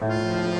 Bye.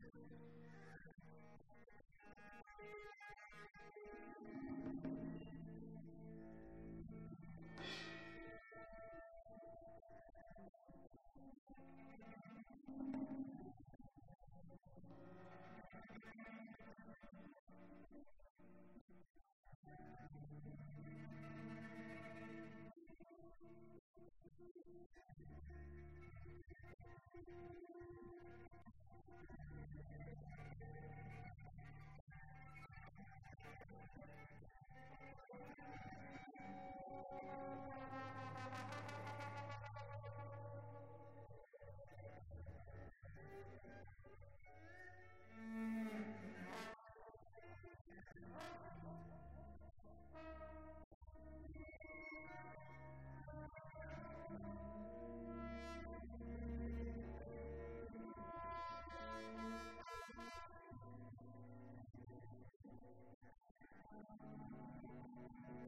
Thank you.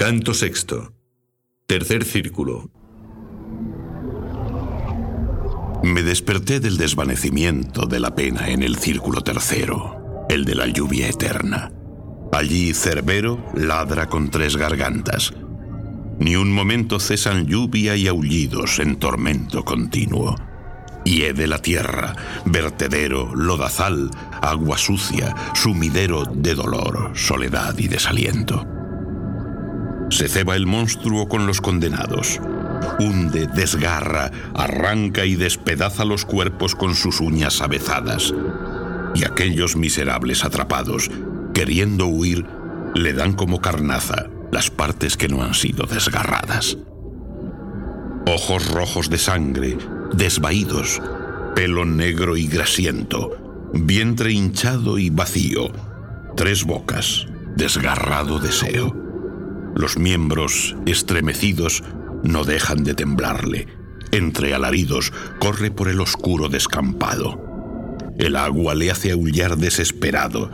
Canto sexto. Tercer círculo. Me desperté del desvanecimiento de la pena en el círculo tercero, el de la lluvia eterna. Allí Cerbero ladra con tres gargantas. Ni un momento cesan lluvia y aullidos en tormento continuo. Hiede la tierra, vertedero, lodazal, agua sucia, sumidero de dolor, soledad y desaliento. Se ceba el monstruo con los condenados. Hunde, desgarra, arranca y despedaza los cuerpos con sus uñas avezadas. Y aquellos miserables atrapados, queriendo huir, le dan como carnaza las partes que no han sido desgarradas. Ojos rojos de sangre, desvaídos, pelo negro y grasiento, vientre hinchado y vacío, tres bocas, desgarrado deseo. Los miembros, estremecidos, no dejan de temblarle. Entre alaridos, corre por el oscuro descampado. El agua le hace aullar desesperado,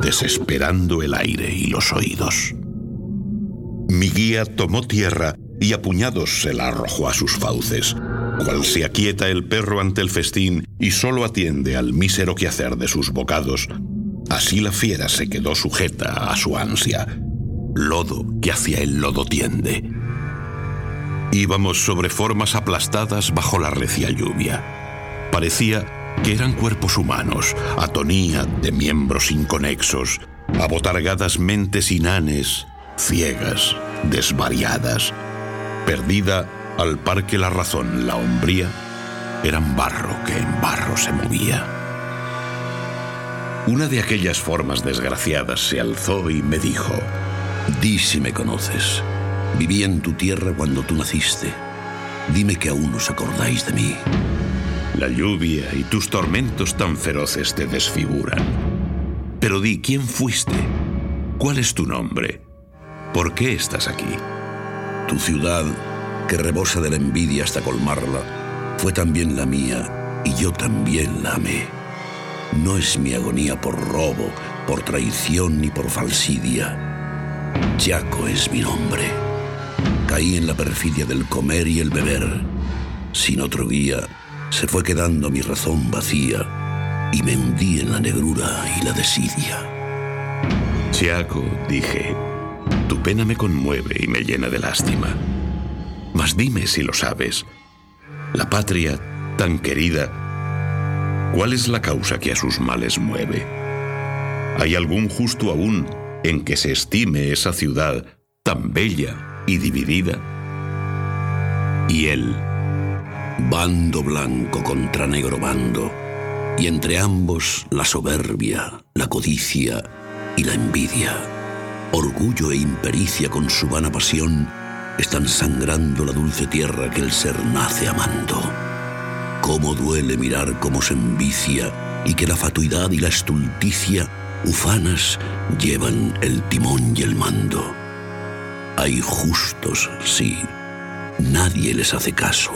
desesperando el aire y los oídos. Mi guía tomó tierra y a puñados se la arrojó a sus fauces, cual se aquieta el perro ante el festín y solo atiende al mísero quehacer de sus bocados, así la fiera se quedó sujeta a su ansia, lodo que hacia el lodo tiende. Íbamos sobre formas aplastadas bajo la recia lluvia. Parecía que eran cuerpos humanos, atonía de miembros inconexos, abotargadas mentes inanes, ciegas, desvariadas, perdida al par que la razón, la hombría, eran barro que en barro se movía. Una de aquellas formas desgraciadas se alzó y me dijo, Di si me conoces. Viví en tu tierra cuando tú naciste. Dime que aún os acordáis de mí. La lluvia y tus tormentos tan feroces te desfiguran. Pero di, ¿quién fuiste? ¿Cuál es tu nombre? ¿Por qué estás aquí? Tu ciudad, que rebosa de la envidia hasta colmarla, fue también la mía y yo también la amé. No es mi agonía por robo, por traición ni por falsidia. Jaco es mi nombre. Caí en la perfidia del comer y el beber. Sin otro guía, se fue quedando mi razón vacía y me hundí en la negrura y la desidia. Jaco, dije, tu pena me conmueve y me llena de lástima. Mas dime si lo sabes. La patria, tan querida, ¿cuál es la causa que a sus males mueve? ¿Hay algún justo aún en que se estime esa ciudad tan bella y dividida? Y él, bando blanco contra negro bando, y entre ambos la soberbia, la codicia y la envidia, orgullo e impericia con su vana pasión, están sangrando la dulce tierra que el ser nace amando. Cómo duele mirar cómo se envicia y que la fatuidad y la estulticia ufanas llevan el timón y el mando. Hay justos, sí, nadie les hace caso.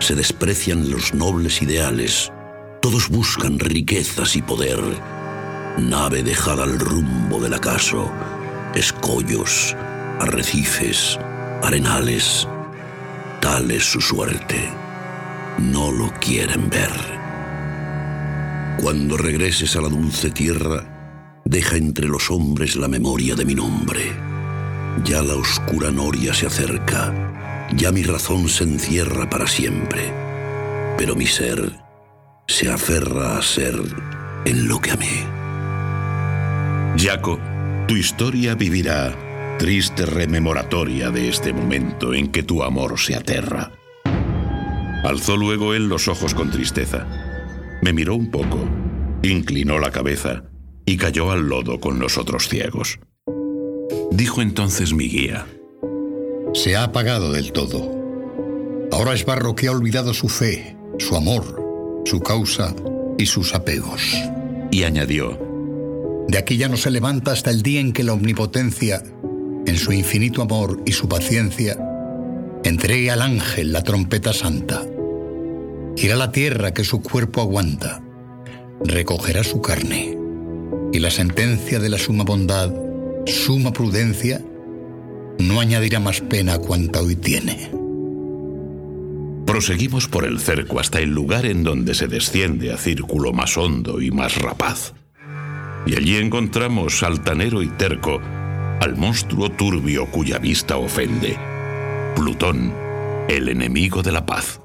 Se desprecian los nobles ideales, todos buscan riquezas y poder. Nave dejada al rumbo del acaso, escollos, arrecifes, arenales, tal es su suerte. No lo quieren ver. Cuando regreses a la dulce tierra, deja entre los hombres la memoria de mi nombre. Ya la oscura noria se acerca, ya mi razón se encierra para siempre, pero mi ser se aferra a ser en lo que amé. Jaco, tu historia vivirá, triste rememoratoria de este momento en que tu amor se aterra. Alzó luego él los ojos con tristeza. Me miró un poco, inclinó la cabeza y cayó al lodo con los otros ciegos. Dijo entonces mi guía. Se ha apagado del todo. Ahora es barro que ha olvidado su fe, su amor, su causa y sus apegos. Y añadió, De aquí ya no se levanta hasta el día en que la omnipotencia, en su infinito amor y su paciencia, entregue al ángel la trompeta santa. Irá la tierra que su cuerpo aguanta, recogerá su carne y la sentencia de la suma bondad, suma prudencia, no añadirá más pena a cuanta hoy tiene. Proseguimos por el cerco hasta el lugar en donde se desciende a círculo más hondo y más rapaz. Y allí encontramos, altanero y terco, al monstruo turbio cuya vista ofende, Plutón, el enemigo de la paz.